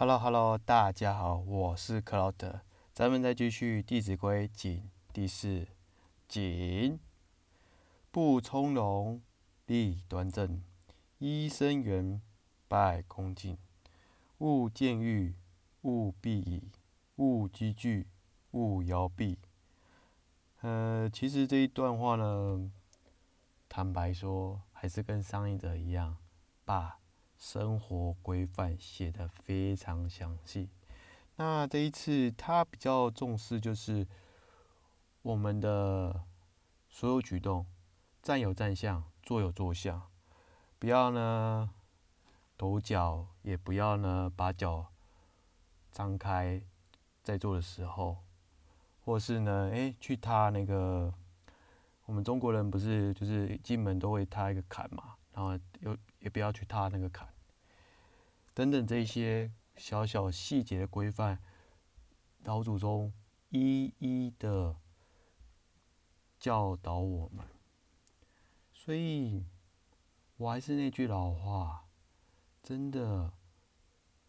Hello Hello，大家好，我是克劳德，咱们再继续《弟子规》谨第四谨：不从容，立端正，揖生圆，拜恭敬，勿见欲，勿避矣，勿积聚，勿摇臂。呃，其实这一段话呢，坦白说，还是跟上一则一样，把生活规范写得非常详细。那这一次他比较重视就是我们的所有举动，站有站相，坐有坐相，不要呢抖脚，也不要呢把脚张开，在做的时候。或是呢，哎，去踏那个，我们中国人不是就是进门都会踏一个坎嘛，然后又也不要去踏那个坎，等等这些小小细节的规范，老祖宗一一的教导我们。所以，我还是那句老话，真的，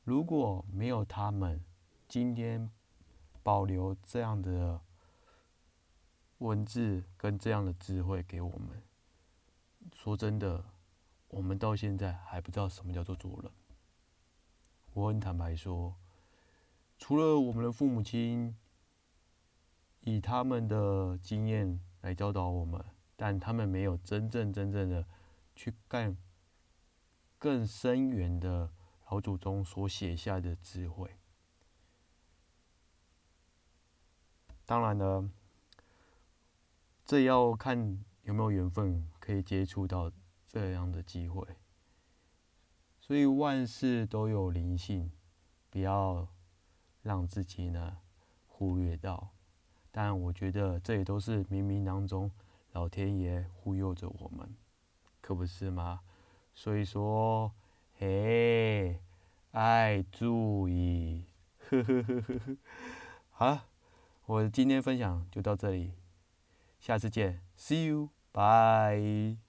如果没有他们，今天。保留这样的文字跟这样的智慧给我们。说真的，我们到现在还不知道什么叫做做人。我很坦白说，除了我们的父母亲以他们的经验来教导我们，但他们没有真正真正的去干更深远的老祖宗所写下的智慧。当然了，这要看有没有缘分可以接触到这样的机会。所以万事都有灵性，不要让自己呢忽略到。但我觉得这也都是冥冥当中老天爷忽悠着我们，可不是吗？所以说，嘿，爱注意，呵呵呵呵呵，好。我今天分享就到这里，下次见，See you，bye。